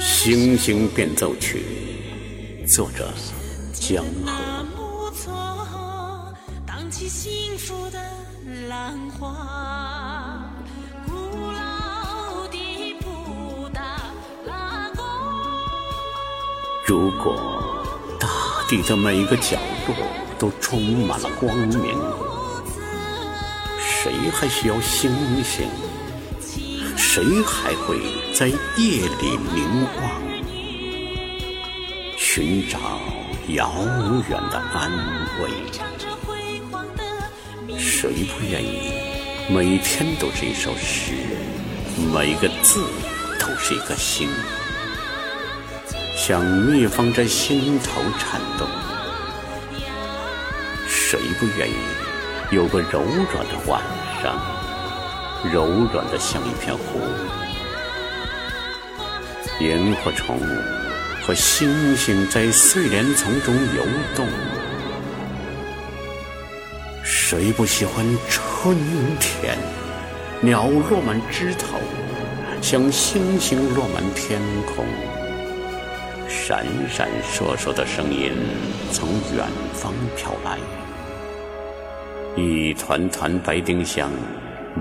星星变奏曲，作者江河。如果大地的每一个角落都充满了光明，谁还需要星星？谁还会在夜里凝望，寻找遥远的安慰？谁不愿意每天都是一首诗，每个字都是一个心？像蜜蜂在心头颤动，谁不愿意有个柔软的晚上，柔软的像一片湖？萤火虫和星星在睡莲丛中游动，谁不喜欢春天？鸟落满枝头，像星星落满天空。闪闪烁烁的声音从远方飘来，一团团白丁香，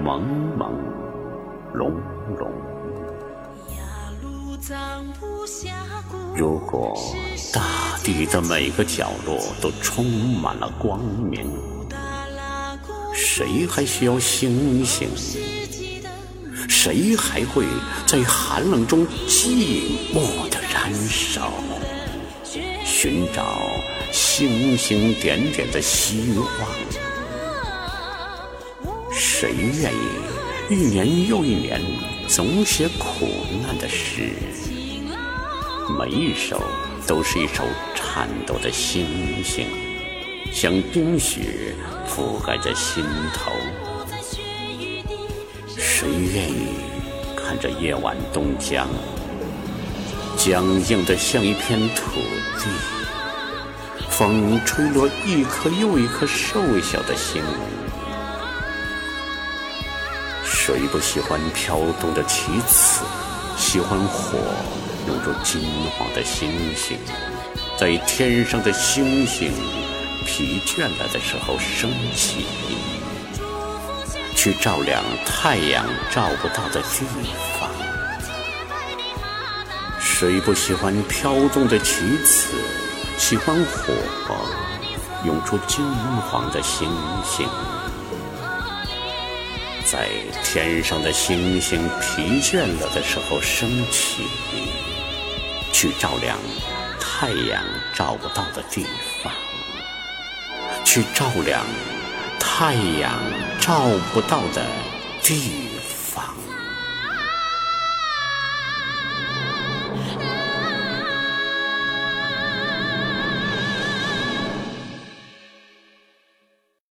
朦朦胧胧。如果大地的每个角落都充满了光明，谁还需要星星？谁还会在寒冷中寂寞的燃烧，寻找星星点点的希望？谁愿意一年又一年总写苦难的诗？每一首都是一首颤抖的星星，像冰雪覆盖在心头。谁愿意看着夜晚东江，僵硬的像一片土地？风吹落一颗又一颗瘦小的星。谁不喜欢飘动的旗子？喜欢火拥住金黄的星星，在天上的星星疲倦了的时候升起。去照亮太阳照不到的地方。谁不喜欢飘动的旗子？喜欢火涌出金黄的星星，在天上的星星疲倦了的时候升起，去照亮太阳照不到的地方，去照亮。太阳照不到的地。